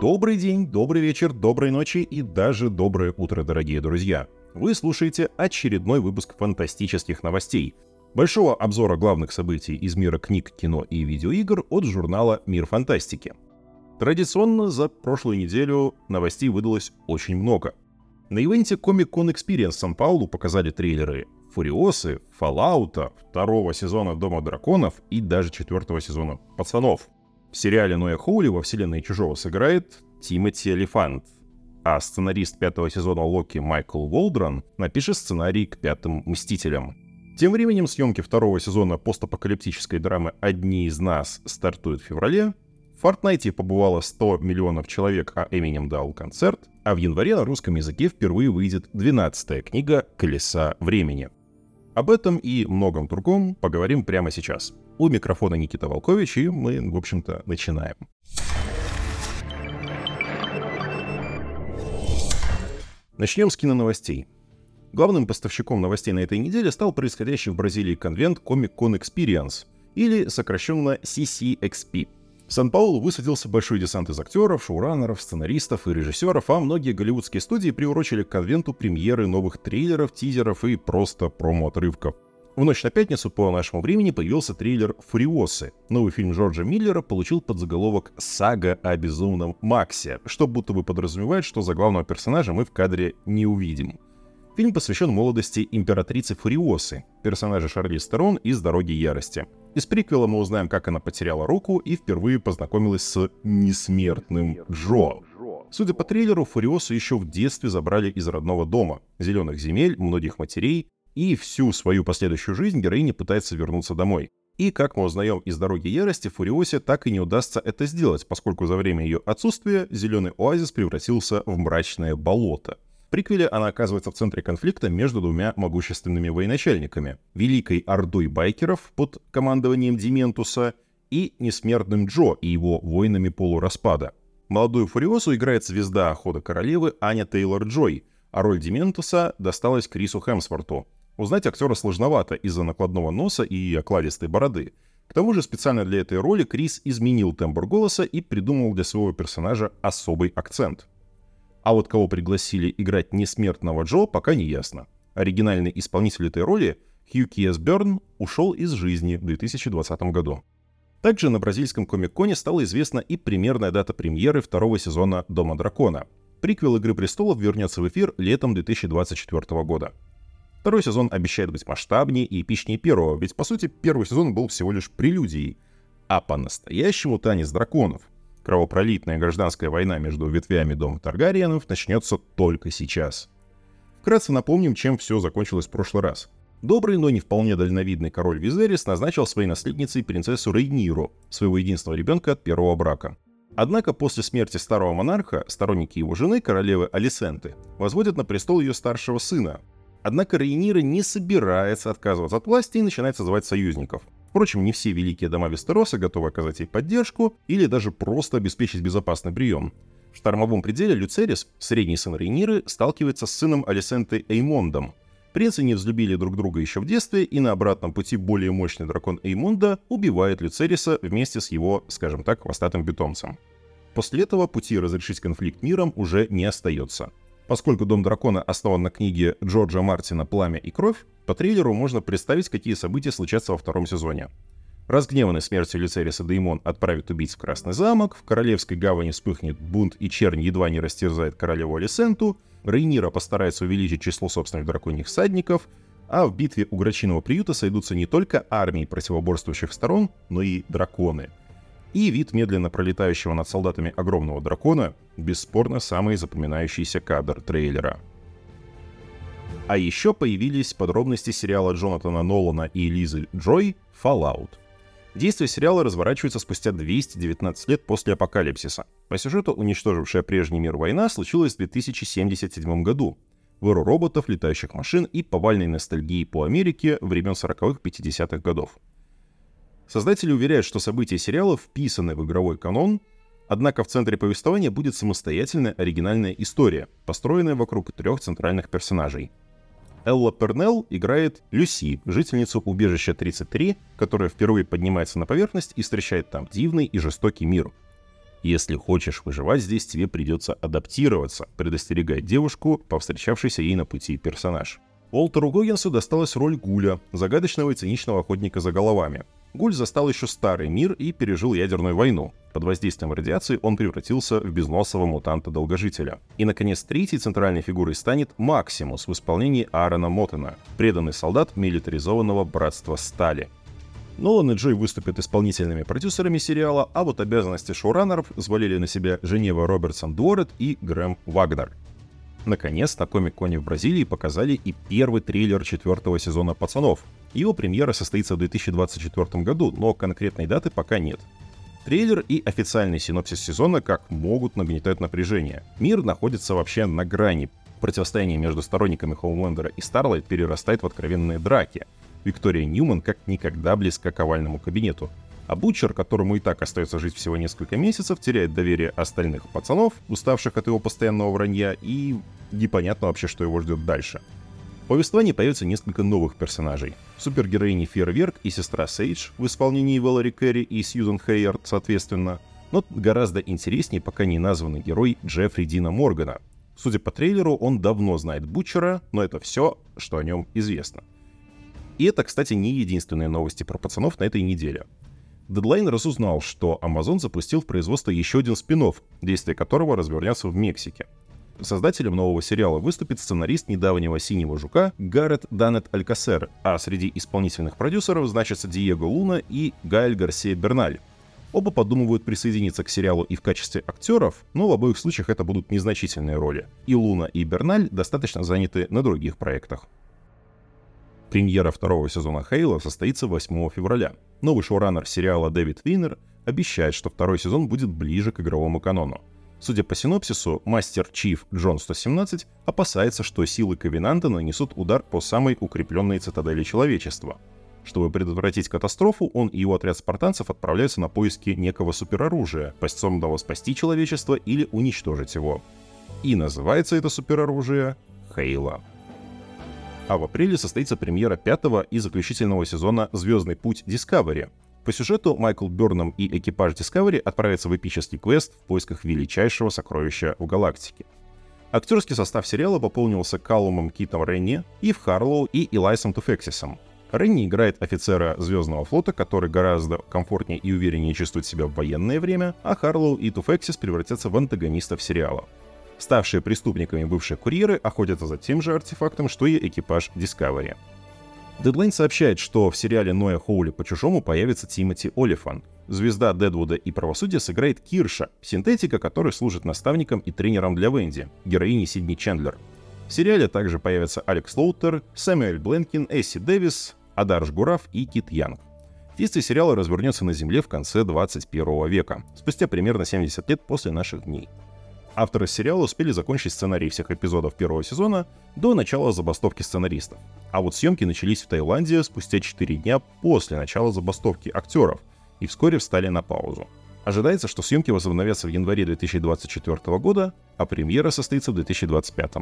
Добрый день, добрый вечер, доброй ночи и даже доброе утро, дорогие друзья. Вы слушаете очередной выпуск фантастических новостей. Большого обзора главных событий из мира книг, кино и видеоигр от журнала «Мир фантастики». Традиционно за прошлую неделю новостей выдалось очень много. На ивенте Comic Con Experience Сан-Паулу показали трейлеры Фуриосы, Fallout, второго сезона Дома Драконов и даже четвертого сезона Пацанов — в сериале Ноя Хоули во вселенной Чужого сыграет Тимоти Элефант, а сценарист пятого сезона Локи Майкл Волдран напишет сценарий к пятым «Мстителям». Тем временем съемки второго сезона постапокалиптической драмы «Одни из нас» стартуют в феврале. В Фортнайте побывало 100 миллионов человек, а Эминем дал концерт, а в январе на русском языке впервые выйдет 12-я книга «Колеса времени». Об этом и многом другом поговорим прямо сейчас. У микрофона Никита Волкович, и мы, в общем-то, начинаем. Начнем с киноновостей. Главным поставщиком новостей на этой неделе стал происходящий в Бразилии конвент Comic Con Experience, или сокращенно CCXP. В Сан-Паулу высадился большой десант из актеров, шоураннеров, сценаристов и режиссеров, а многие голливудские студии приурочили к конвенту премьеры новых трейлеров, тизеров и просто промо-отрывков. В ночь на пятницу по нашему времени появился трейлер «Фуриосы». Новый фильм Джорджа Миллера получил подзаголовок «Сага о безумном Максе», что будто бы подразумевает, что за главного персонажа мы в кадре не увидим. Фильм посвящен молодости императрицы Фуриосы, персонажа Шарли Стерон из «Дороги ярости». Из приквела мы узнаем, как она потеряла руку и впервые познакомилась с несмертным Джо. Судя по трейлеру, Фуриосу еще в детстве забрали из родного дома, зеленых земель, многих матерей, и всю свою последующую жизнь героиня пытается вернуться домой. И, как мы узнаем из «Дороги ярости», Фуриосе так и не удастся это сделать, поскольку за время ее отсутствия зеленый оазис превратился в мрачное болото. В приквеле она оказывается в центре конфликта между двумя могущественными военачальниками — Великой Ордой байкеров под командованием Дементуса и Несмертным Джо и его воинами полураспада. Молодую Фуриосу играет звезда Хода Королевы Аня Тейлор-Джой, а роль Дементуса досталась Крису Хемсворту — Узнать актера сложновато из-за накладного носа и окладистой бороды. К тому же специально для этой роли Крис изменил тембр голоса и придумал для своего персонажа особый акцент. А вот кого пригласили играть несмертного Джо, пока не ясно. Оригинальный исполнитель этой роли, Хью Киес Берн, ушел из жизни в 2020 году. Также на бразильском комик-коне стала известна и примерная дата премьеры второго сезона «Дома дракона». Приквел «Игры престолов» вернется в эфир летом 2024 года. Второй сезон обещает быть масштабнее и эпичнее первого, ведь по сути первый сезон был всего лишь прелюдией. А по-настоящему танец драконов, кровопролитная гражданская война между ветвями дома Таргариенов начнется только сейчас. Вкратце напомним, чем все закончилось в прошлый раз. Добрый, но не вполне дальновидный король Визерис назначил своей наследницей принцессу Рейниру, своего единственного ребенка от первого брака. Однако после смерти старого монарха сторонники его жены, королевы Алисенты, возводят на престол ее старшего сына, Однако Рейнира не собирается отказываться от власти и начинает созывать союзников. Впрочем, не все великие дома Вестероса готовы оказать ей поддержку или даже просто обеспечить безопасный прием. В штормовом пределе Люцерис, средний сын Рейниры, сталкивается с сыном Алисенты Эймондом. Принцы не взлюбили друг друга еще в детстве, и на обратном пути более мощный дракон Эймонда убивает Люцериса вместе с его, скажем так, хвостатым питомцем. После этого пути разрешить конфликт миром уже не остается. Поскольку «Дом дракона» основан на книге Джорджа Мартина «Пламя и кровь», по трейлеру можно представить, какие события случатся во втором сезоне. Разгневанный смертью Люцериса Деймон отправит убийц в Красный замок, в Королевской гавани вспыхнет бунт и чернь едва не растерзает королеву Алисенту, Рейнира постарается увеличить число собственных драконьих всадников, а в битве у Грачиного приюта сойдутся не только армии противоборствующих сторон, но и драконы — и вид медленно пролетающего над солдатами огромного дракона – бесспорно самый запоминающийся кадр трейлера. А еще появились подробности сериала Джонатана Нолана и Лизы Джой «Fallout». Действие сериала разворачивается спустя 219 лет после апокалипсиса. По сюжету, уничтожившая прежний мир война случилась в 2077 году. В роботов, летающих машин и повальной ностальгии по Америке времен 40-х-50-х годов – Создатели уверяют, что события сериала вписаны в игровой канон, однако в центре повествования будет самостоятельная оригинальная история, построенная вокруг трех центральных персонажей. Элла Пернелл играет Люси, жительницу убежища 33, которая впервые поднимается на поверхность и встречает там дивный и жестокий мир. Если хочешь выживать здесь, тебе придется адаптироваться, предостерегает девушку, повстречавшийся ей на пути персонаж. Уолтеру Гоггинсу досталась роль Гуля, загадочного и циничного охотника за головами. Гуль застал еще старый мир и пережил ядерную войну. Под воздействием радиации он превратился в безносого мутанта-долгожителя. И, наконец, третьей центральной фигурой станет Максимус в исполнении Аарона Моттена, преданный солдат милитаризованного братства Стали. Нолан и Джой выступят исполнительными продюсерами сериала, а вот обязанности шоураннеров взвалили на себя Женева Робертсон Дуорет и Грэм Вагнер. Наконец, на Комик-Коне в Бразилии показали и первый трейлер четвертого сезона «Пацанов». Его премьера состоится в 2024 году, но конкретной даты пока нет. Трейлер и официальный синопсис сезона как могут нагнетать напряжение. Мир находится вообще на грани. Противостояние между сторонниками Хоумлендера и Старлайт перерастает в откровенные драки. Виктория Ньюман как никогда близка к овальному кабинету а Бутчер, которому и так остается жить всего несколько месяцев, теряет доверие остальных пацанов, уставших от его постоянного вранья, и непонятно вообще, что его ждет дальше. В повествовании появится несколько новых персонажей. Супергероини Фейерверк и сестра Сейдж в исполнении Валери Керри и Сьюзен Хейярд, соответственно. Но гораздо интереснее пока не названный герой Джеффри Дина Моргана. Судя по трейлеру, он давно знает Бутчера, но это все, что о нем известно. И это, кстати, не единственные новости про пацанов на этой неделе. Deadline разузнал, что Amazon запустил в производство еще один спин действие которого развернется в Мексике. Создателем нового сериала выступит сценарист недавнего «Синего жука» Гаррет Данет Алькасер, а среди исполнительных продюсеров значатся Диего Луна и Гаэль Гарсия Берналь. Оба подумывают присоединиться к сериалу и в качестве актеров, но в обоих случаях это будут незначительные роли. И Луна, и Берналь достаточно заняты на других проектах. Премьера второго сезона Хейла состоится 8 февраля. Новый шоураннер сериала Дэвид Винер обещает, что второй сезон будет ближе к игровому канону. Судя по синопсису, мастер Чиф Джон 117 опасается, что силы Ковенанта нанесут удар по самой укрепленной цитадели человечества. Чтобы предотвратить катастрофу, он и его отряд спартанцев отправляются на поиски некого супероружия, способного спасти человечество или уничтожить его. И называется это супероружие Хейла а в апреле состоится премьера пятого и заключительного сезона «Звездный путь Discovery». По сюжету Майкл Бёрном и экипаж Discovery отправятся в эпический квест в поисках величайшего сокровища в галактике. Актерский состав сериала пополнился Калумом Китом Ренни, Ив Харлоу и Илайсом Туфексисом. Ренни играет офицера Звездного флота, который гораздо комфортнее и увереннее чувствует себя в военное время, а Харлоу и Туфексис превратятся в антагонистов сериала. Ставшие преступниками бывшие курьеры охотятся за тем же артефактом, что и экипаж Discovery. Deadline сообщает, что в сериале Ноя Хоули по «Чужому» появится Тимоти Олифан. Звезда Дедвуда и правосудия сыграет Кирша, синтетика, который служит наставником и тренером для Венди, героини Сидни Чендлер. В сериале также появятся Алекс Лоутер, Сэмюэль Бленкин, Эсси Дэвис, Адарш Гурав и Кит Янг. Действие сериала развернется на Земле в конце 21 века, спустя примерно 70 лет после наших дней. Авторы сериала успели закончить сценарий всех эпизодов первого сезона до начала забастовки сценаристов. А вот съемки начались в Таиланде спустя 4 дня после начала забастовки актеров и вскоре встали на паузу. Ожидается, что съемки возобновятся в январе 2024 года, а премьера состоится в 2025.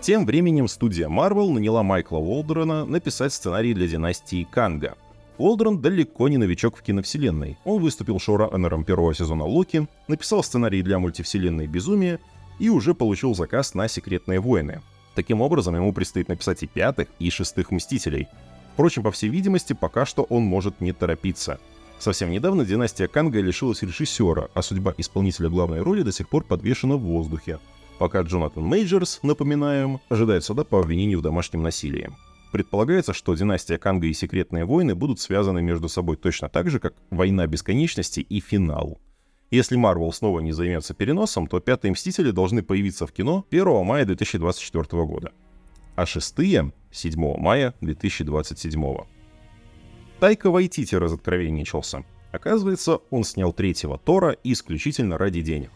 Тем временем студия Marvel наняла Майкла Уолдерона написать сценарий для династии Канга, Уолдрон далеко не новичок в киновселенной. Он выступил шоураннером первого сезона Локи, написал сценарий для мультивселенной «Безумие» и уже получил заказ на «Секретные войны». Таким образом, ему предстоит написать и пятых, и шестых «Мстителей». Впрочем, по всей видимости, пока что он может не торопиться. Совсем недавно династия Канга лишилась режиссера, а судьба исполнителя главной роли до сих пор подвешена в воздухе. Пока Джонатан Мейджерс, напоминаем, ожидает суда по обвинению в домашнем насилии. Предполагается, что династия Канга и секретные войны будут связаны между собой точно так же, как война бесконечности и финал. Если Марвел снова не займется переносом, то пятые Мстители должны появиться в кино 1 мая 2024 года, а шестые — 7 мая 2027. Тайка Вайтити разоткровенничался. Оказывается, он снял третьего Тора исключительно ради денег.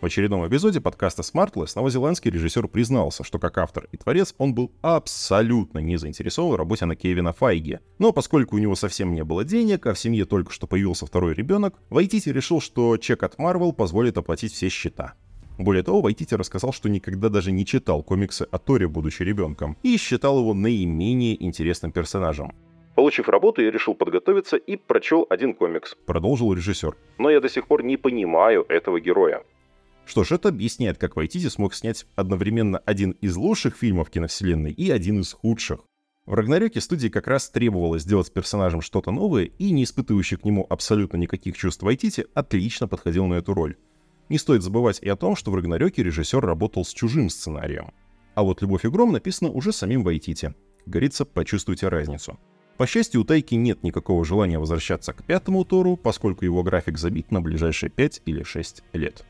В очередном эпизоде подкаста Smartless новозеландский режиссер признался, что как автор и творец он был абсолютно не заинтересован в работе на Кевина Файги. Но поскольку у него совсем не было денег, а в семье только что появился второй ребенок, Вайтити решил, что чек от Marvel позволит оплатить все счета. Более того, Вайтити рассказал, что никогда даже не читал комиксы о Торе, будучи ребенком, и считал его наименее интересным персонажем. Получив работу, я решил подготовиться и прочел один комикс. Продолжил режиссер. Но я до сих пор не понимаю этого героя. Что ж, это объясняет, как Вайтити смог снять одновременно один из лучших фильмов киновселенной и один из худших. В Рагнарёке студии как раз требовалось сделать с персонажем что-то новое, и не испытывающий к нему абсолютно никаких чувств Вайтити отлично подходил на эту роль. Не стоит забывать и о том, что в Рагнарёке режиссер работал с чужим сценарием. А вот «Любовь и гром» написано уже самим Вайтити. Говорится, почувствуйте разницу. По счастью, у Тайки нет никакого желания возвращаться к пятому Тору, поскольку его график забит на ближайшие 5 или 6 лет.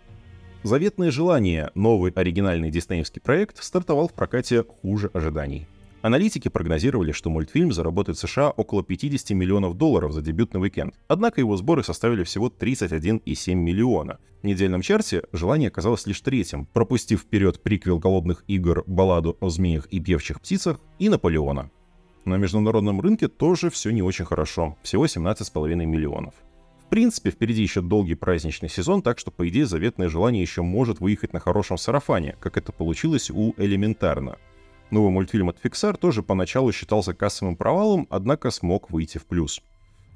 Заветное желание, новый оригинальный диснеевский проект, стартовал в прокате хуже ожиданий. Аналитики прогнозировали, что мультфильм заработает в США около 50 миллионов долларов за дебютный уикенд, однако его сборы составили всего 31,7 миллиона. В недельном чарте желание оказалось лишь третьим, пропустив вперед приквел «Голодных игр», балладу о змеях и певчих птицах и «Наполеона». На международном рынке тоже все не очень хорошо, всего 17,5 миллионов. Принципе, впереди еще долгий праздничный сезон, так что, по идее, заветное желание еще может выехать на хорошем сарафане, как это получилось у «Элементарно». Новый мультфильм от Pixar тоже поначалу считался кассовым провалом, однако смог выйти в плюс.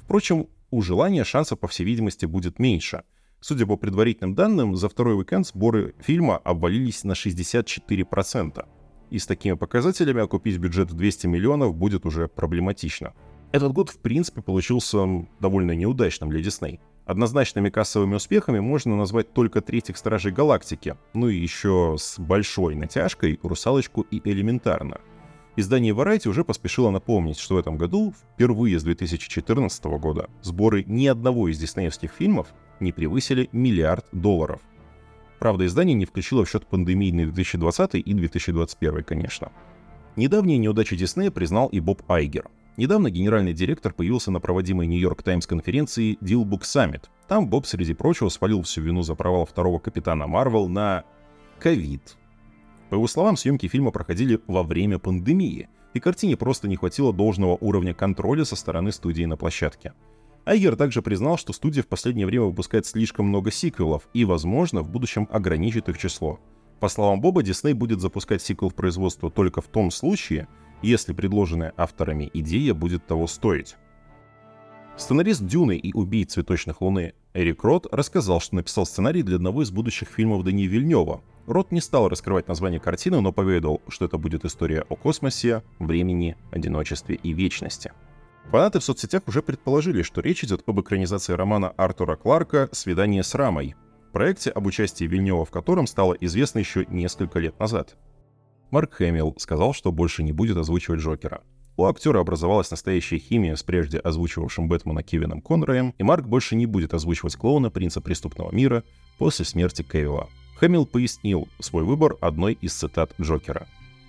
Впрочем, у желания шансов, по всей видимости, будет меньше. Судя по предварительным данным, за второй уикенд сборы фильма обвалились на 64%. И с такими показателями окупить бюджет в 200 миллионов будет уже проблематично. Этот год, в принципе, получился довольно неудачным для Дисней. Однозначными кассовыми успехами можно назвать только третьих Стражей Галактики, ну и еще с большой натяжкой Русалочку и Элементарно. Издание Variety уже поспешило напомнить, что в этом году, впервые с 2014 года, сборы ни одного из диснеевских фильмов не превысили миллиард долларов. Правда, издание не включило в счет пандемийный 2020 и 2021, конечно. Недавние неудачи Диснея признал и Боб Айгер – Недавно генеральный директор появился на проводимой Нью-Йорк Таймс конференции Dealbook Summit. Там Боб, среди прочего, свалил всю вину за провал второго Капитана Марвел на ковид. По его словам, съемки фильма проходили во время пандемии, и картине просто не хватило должного уровня контроля со стороны студии на площадке. Айгер также признал, что студия в последнее время выпускает слишком много сиквелов и, возможно, в будущем ограничит их число. По словам Боба, Дисней будет запускать сиквел в производство только в том случае, если предложенная авторами идея будет того стоить. Сценарист «Дюны» и «Убий цветочных луны» Эрик Рот рассказал, что написал сценарий для одного из будущих фильмов Дани Вильнева. Рот не стал раскрывать название картины, но поведал, что это будет история о космосе, времени, одиночестве и вечности. Фанаты в соцсетях уже предположили, что речь идет об экранизации романа Артура Кларка «Свидание с Рамой», проекте, об участии Вильнева в котором стало известно еще несколько лет назад. Марк Хэмилл сказал, что больше не будет озвучивать Джокера. У актера образовалась настоящая химия с прежде озвучивавшим Бэтмена Кевином Конроем, и Марк больше не будет озвучивать клоуна Принца Преступного Мира после смерти Кевилла. Хэмилл пояснил свой выбор одной из цитат Джокера.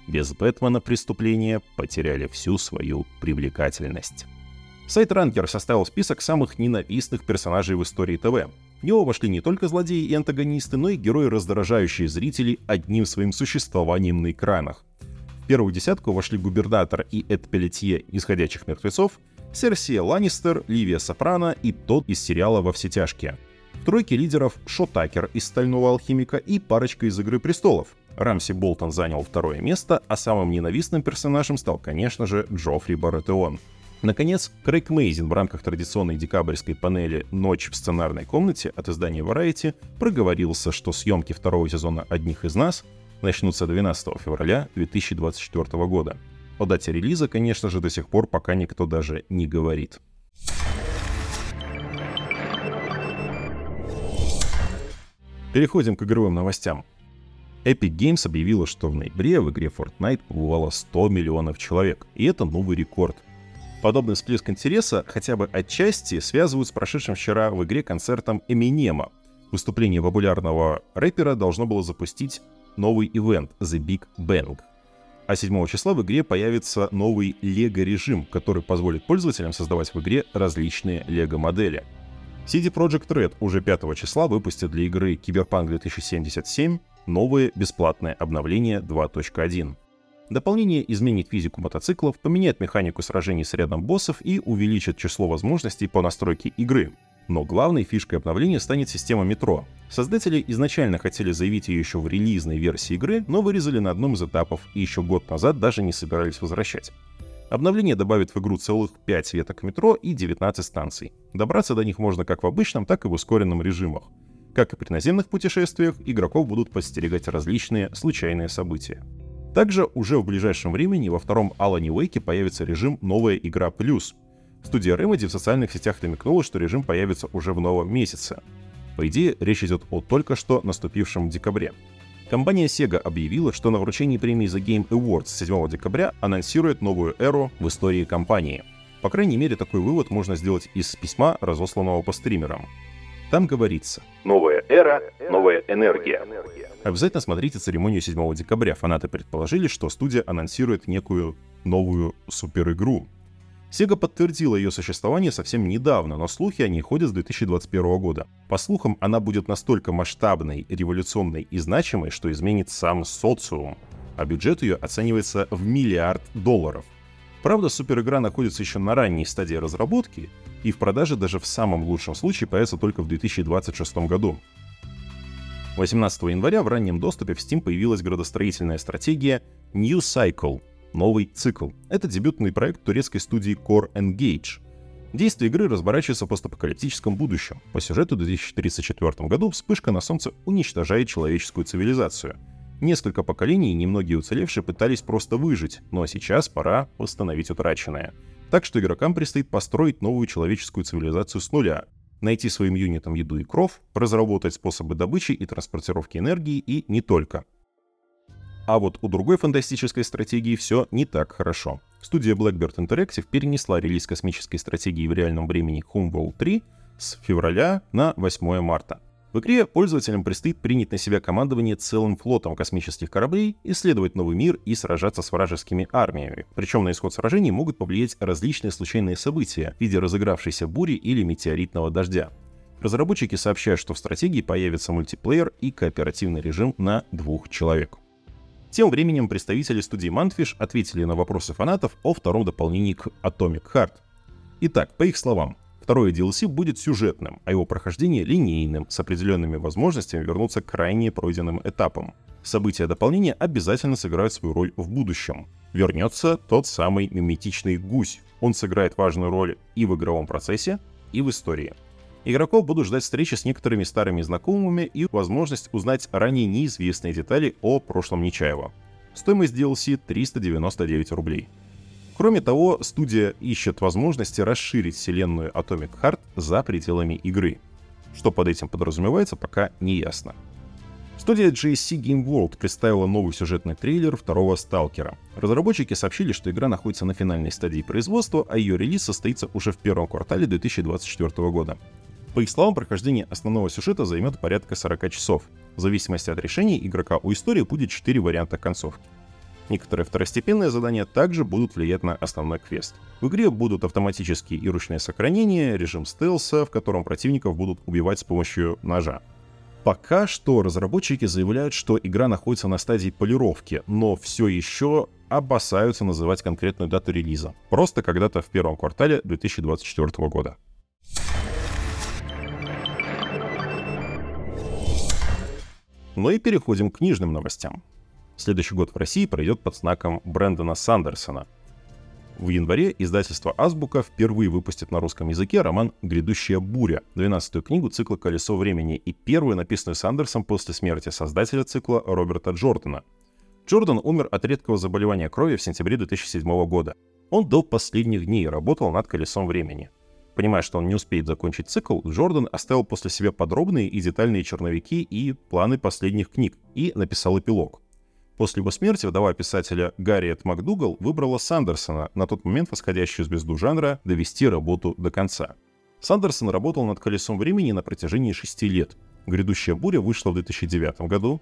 «Без Бэтмена преступления потеряли всю свою привлекательность». Сайт Ранкер составил список самых ненавистных персонажей в истории ТВ. В него вошли не только злодеи и антагонисты, но и герои, раздражающие зрителей одним своим существованием на экранах. В первую десятку вошли губернатор и Эд Пелетье из «Ходячих мертвецов», Серсия Ланнистер, Ливия Сопрано и тот из сериала «Во все тяжкие». В тройке лидеров Шо Такер из «Стального алхимика» и парочка из «Игры престолов». Рамси Болтон занял второе место, а самым ненавистным персонажем стал, конечно же, Джоффри Баратеон — Наконец, Крейг Мейзин в рамках традиционной декабрьской панели «Ночь в сценарной комнате» от издания Variety проговорился, что съемки второго сезона «Одних из нас» начнутся 12 февраля 2024 года. О дате релиза, конечно же, до сих пор пока никто даже не говорит. Переходим к игровым новостям. Epic Games объявила, что в ноябре в игре Fortnite побывало 100 миллионов человек, и это новый рекорд – Подобный всплеск интереса хотя бы отчасти связывают с прошедшим вчера в игре концертом Эминема. Выступление популярного рэпера должно было запустить новый ивент The Big Bang. А 7 числа в игре появится новый лего-режим, который позволит пользователям создавать в игре различные лего-модели. CD Projekt Red уже 5 числа выпустит для игры Cyberpunk 2077 новое бесплатное обновление 2.1. Дополнение изменит физику мотоциклов, поменяет механику сражений с рядом боссов и увеличит число возможностей по настройке игры. Но главной фишкой обновления станет система метро. Создатели изначально хотели заявить ее еще в релизной версии игры, но вырезали на одном из этапов и еще год назад даже не собирались возвращать. Обновление добавит в игру целых 5 веток метро и 19 станций. Добраться до них можно как в обычном, так и в ускоренном режимах. Как и при наземных путешествиях, игроков будут подстерегать различные случайные события. Также уже в ближайшем времени во втором Алане Уэйке появится режим «Новая игра плюс». Студия Remedy в социальных сетях намекнула, что режим появится уже в новом месяце. По идее, речь идет о только что наступившем декабре. Компания Sega объявила, что на вручении премии The Game Awards 7 декабря анонсирует новую эру в истории компании. По крайней мере, такой вывод можно сделать из письма, разосланного по стримерам. Там говорится «Новая эра, новая энергия». Обязательно смотрите церемонию 7 декабря. Фанаты предположили, что студия анонсирует некую новую суперигру. Sega подтвердила ее существование совсем недавно, но слухи о ней ходят с 2021 года. По слухам, она будет настолько масштабной, революционной и значимой, что изменит сам социум, а бюджет ее оценивается в миллиард долларов. Правда, суперигра находится еще на ранней стадии разработки, и в продаже даже в самом лучшем случае появится только в 2026 году. 18 января в раннем доступе в Steam появилась градостроительная стратегия New Cycle — новый цикл. Это дебютный проект турецкой студии Core Engage. Действие игры разворачивается в постапокалиптическом будущем. По сюжету в 2034 году вспышка на Солнце уничтожает человеческую цивилизацию. Несколько поколений и немногие уцелевшие пытались просто выжить, но сейчас пора восстановить утраченное — так что игрокам предстоит построить новую человеческую цивилизацию с нуля, найти своим юнитам еду и кров, разработать способы добычи и транспортировки энергии и не только. А вот у другой фантастической стратегии все не так хорошо. Студия Blackbird Interactive перенесла релиз космической стратегии в реальном времени Homeworld 3 с февраля на 8 марта. В игре пользователям предстоит принять на себя командование целым флотом космических кораблей, исследовать новый мир и сражаться с вражескими армиями. Причем на исход сражений могут повлиять различные случайные события в виде разыгравшейся бури или метеоритного дождя. Разработчики сообщают, что в стратегии появится мультиплеер и кооперативный режим на двух человек. Тем временем представители студии Mantfish ответили на вопросы фанатов о втором дополнении к Atomic Heart. Итак, по их словам, Второе DLC будет сюжетным, а его прохождение линейным, с определенными возможностями вернуться к крайне пройденным этапам. События дополнения обязательно сыграют свою роль в будущем. Вернется тот самый миметичный гусь. Он сыграет важную роль и в игровом процессе, и в истории. Игроков будут ждать встречи с некоторыми старыми знакомыми и возможность узнать ранее неизвестные детали о прошлом Нечаева. Стоимость DLC 399 рублей. Кроме того, студия ищет возможности расширить вселенную Atomic Heart за пределами игры. Что под этим подразумевается, пока не ясно. Студия GSC Game World представила новый сюжетный трейлер второго Сталкера. Разработчики сообщили, что игра находится на финальной стадии производства, а ее релиз состоится уже в первом квартале 2024 года. По их словам, прохождение основного сюжета займет порядка 40 часов. В зависимости от решений игрока у истории будет 4 варианта концовки. Некоторые второстепенные задания также будут влиять на основной квест. В игре будут автоматические и ручные сохранения, режим стелса, в котором противников будут убивать с помощью ножа. Пока что разработчики заявляют, что игра находится на стадии полировки, но все еще опасаются называть конкретную дату релиза. Просто когда-то в первом квартале 2024 года. Ну и переходим к книжным новостям. Следующий год в России пройдет под знаком Брэндона Сандерсона. В январе издательство «Азбука» впервые выпустит на русском языке роман «Грядущая буря», 12-ю книгу цикла «Колесо времени» и первую, написанную Сандерсом после смерти создателя цикла Роберта Джордана. Джордан умер от редкого заболевания крови в сентябре 2007 года. Он до последних дней работал над «Колесом времени». Понимая, что он не успеет закончить цикл, Джордан оставил после себя подробные и детальные черновики и планы последних книг и написал эпилог. После его смерти вдова писателя Гарриет МакДугал выбрала Сандерсона, на тот момент восходящую звезду жанра, довести работу до конца. Сандерсон работал над «Колесом времени» на протяжении шести лет. «Грядущая буря» вышла в 2009 году,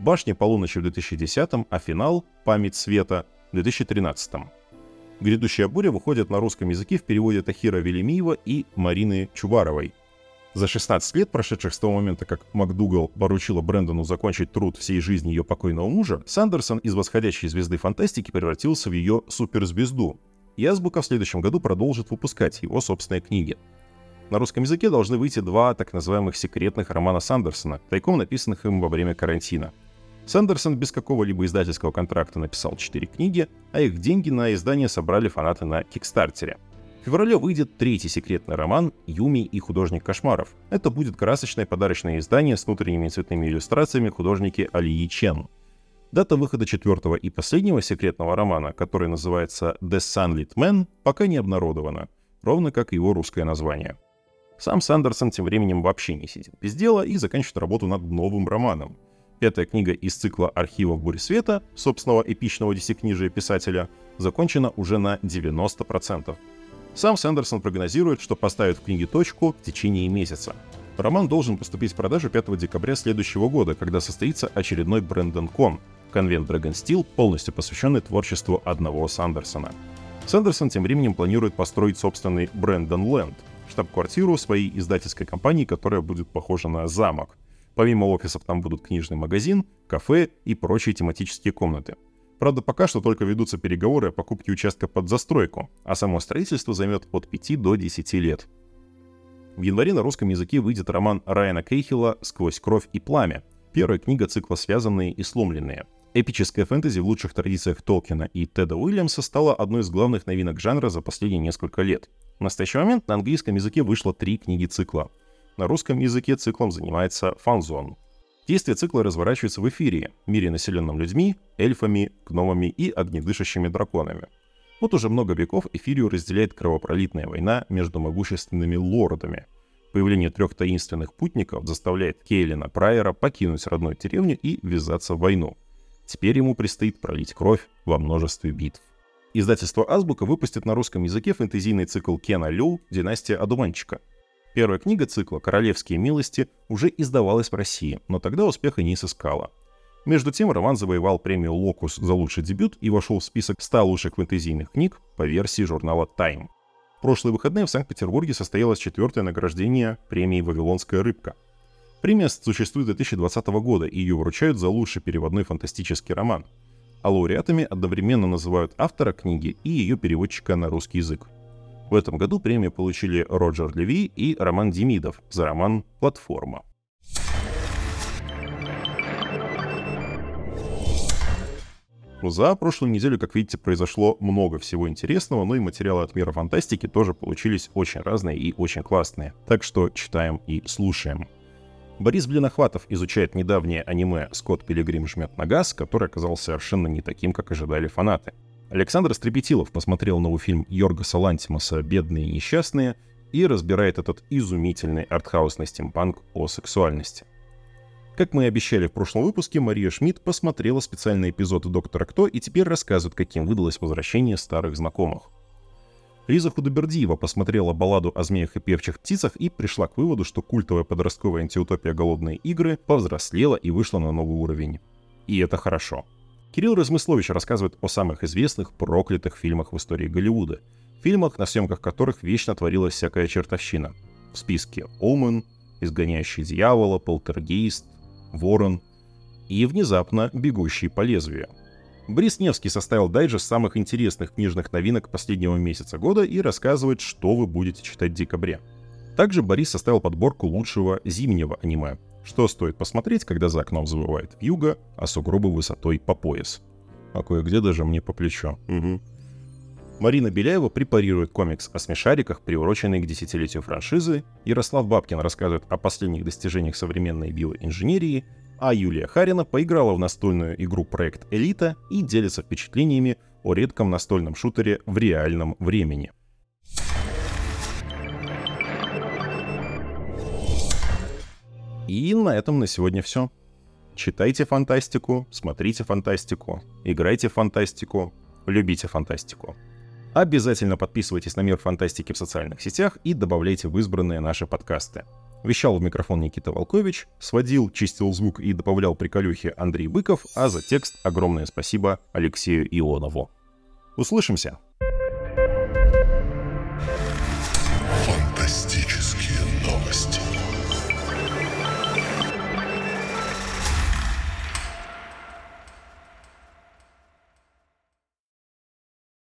«Башня полуночи» в 2010, а финал «Память света» в 2013. «Грядущая буря» выходит на русском языке в переводе Тахира Велимиева и Марины Чубаровой. За 16 лет, прошедших с того момента, как МакДугал поручила Брэндону закончить труд всей жизни ее покойного мужа, Сандерсон из восходящей звезды фантастики превратился в ее суперзвезду. И Азбука в следующем году продолжит выпускать его собственные книги. На русском языке должны выйти два так называемых секретных романа Сандерсона, тайком написанных им во время карантина. Сандерсон без какого-либо издательского контракта написал 4 книги, а их деньги на издание собрали фанаты на Кикстартере. В феврале выйдет третий секретный роман «Юми и художник кошмаров». Это будет красочное подарочное издание с внутренними цветными иллюстрациями художники Алии Чен. Дата выхода четвертого и последнего секретного романа, который называется «The Sunlit Man», пока не обнародована, ровно как его русское название. Сам Сандерсон тем временем вообще не сидит без дела и заканчивает работу над новым романом. Пятая книга из цикла «Архивов Бури Света», собственного эпичного десятикнижия писателя, закончена уже на 90%. Сам Сэндерсон прогнозирует, что поставит в книге точку в течение месяца. Роман должен поступить в продажу 5 декабря следующего года, когда состоится очередной Брэндон Кон, конвент Dragon Steel, полностью посвященный творчеству одного Сандерсона. Сандерсон тем временем планирует построить собственный Брэндон Ленд, штаб-квартиру своей издательской компании, которая будет похожа на замок. Помимо офисов там будут книжный магазин, кафе и прочие тематические комнаты. Правда, пока что только ведутся переговоры о покупке участка под застройку, а само строительство займет от 5 до 10 лет. В январе на русском языке выйдет роман Райана Кейхила «Сквозь кровь и пламя», первая книга цикла «Связанные и сломленные», Эпическая фэнтези в лучших традициях Толкина и Теда Уильямса стала одной из главных новинок жанра за последние несколько лет. В настоящий момент на английском языке вышло три книги цикла. На русском языке циклом занимается фанзон. Действие цикла разворачивается в эфире, мире, населенном людьми, эльфами, гномами и огнедышащими драконами. Вот уже много веков эфирию разделяет кровопролитная война между могущественными лордами. Появление трех таинственных путников заставляет Кейлина Прайера покинуть родную деревню и ввязаться в войну – Теперь ему предстоит пролить кровь во множестве битв. Издательство «Азбука» выпустит на русском языке фэнтезийный цикл Кена Лю «Династия Одуванчика». Первая книга цикла «Королевские милости» уже издавалась в России, но тогда успеха не сыскала. Между тем, роман завоевал премию «Локус» за лучший дебют и вошел в список 100 лучших фэнтезийных книг по версии журнала Time. В прошлые выходные в Санкт-Петербурге состоялось четвертое награждение премии «Вавилонская рыбка». Премия существует с 2020 года, и ее вручают за лучший переводной фантастический роман. А лауреатами одновременно называют автора книги и ее переводчика на русский язык. В этом году премию получили Роджер Леви и Роман Демидов за роман «Платформа». За прошлую неделю, как видите, произошло много всего интересного, но и материалы от мира фантастики тоже получились очень разные и очень классные. Так что читаем и слушаем. Борис Блинохватов изучает недавнее аниме «Скотт Пилигрим жмет на газ», который оказался совершенно не таким, как ожидали фанаты. Александр Стрепетилов посмотрел новый фильм Йоргаса Лантимаса «Бедные и несчастные» и разбирает этот изумительный артхаусный стимпанк о сексуальности. Как мы и обещали в прошлом выпуске, Мария Шмидт посмотрела специальный эпизод «Доктора Кто» и теперь рассказывает, каким выдалось возвращение старых знакомых. Лиза Худобердиева посмотрела балладу о змеях и певчих птицах и пришла к выводу, что культовая подростковая антиутопия «Голодные игры» повзрослела и вышла на новый уровень. И это хорошо. Кирилл Размыслович рассказывает о самых известных проклятых фильмах в истории Голливуда. Фильмах, на съемках которых вечно творилась всякая чертовщина. В списке «Омен», «Изгоняющий дьявола», «Полтергейст», «Ворон» и внезапно «Бегущий по лезвию», Борис Невский составил дайджест самых интересных книжных новинок последнего месяца года и рассказывает, что вы будете читать в декабре. Также Борис составил подборку лучшего зимнего аниме. Что стоит посмотреть, когда за окном завывает вьюга, а сугробы высотой по пояс. А кое-где даже мне по плечо. Угу. Марина Беляева препарирует комикс о смешариках, приуроченный к десятилетию франшизы. Ярослав Бабкин рассказывает о последних достижениях современной биоинженерии а Юлия Харина поиграла в настольную игру «Проект Элита» и делится впечатлениями о редком настольном шутере в реальном времени. И на этом на сегодня все. Читайте фантастику, смотрите фантастику, играйте в фантастику, любите фантастику. Обязательно подписывайтесь на Мир Фантастики в социальных сетях и добавляйте в избранные наши подкасты. Вещал в микрофон Никита Волкович, сводил, чистил звук и добавлял приколюхи Андрей Быков, а за текст огромное спасибо Алексею Ионову. Услышимся!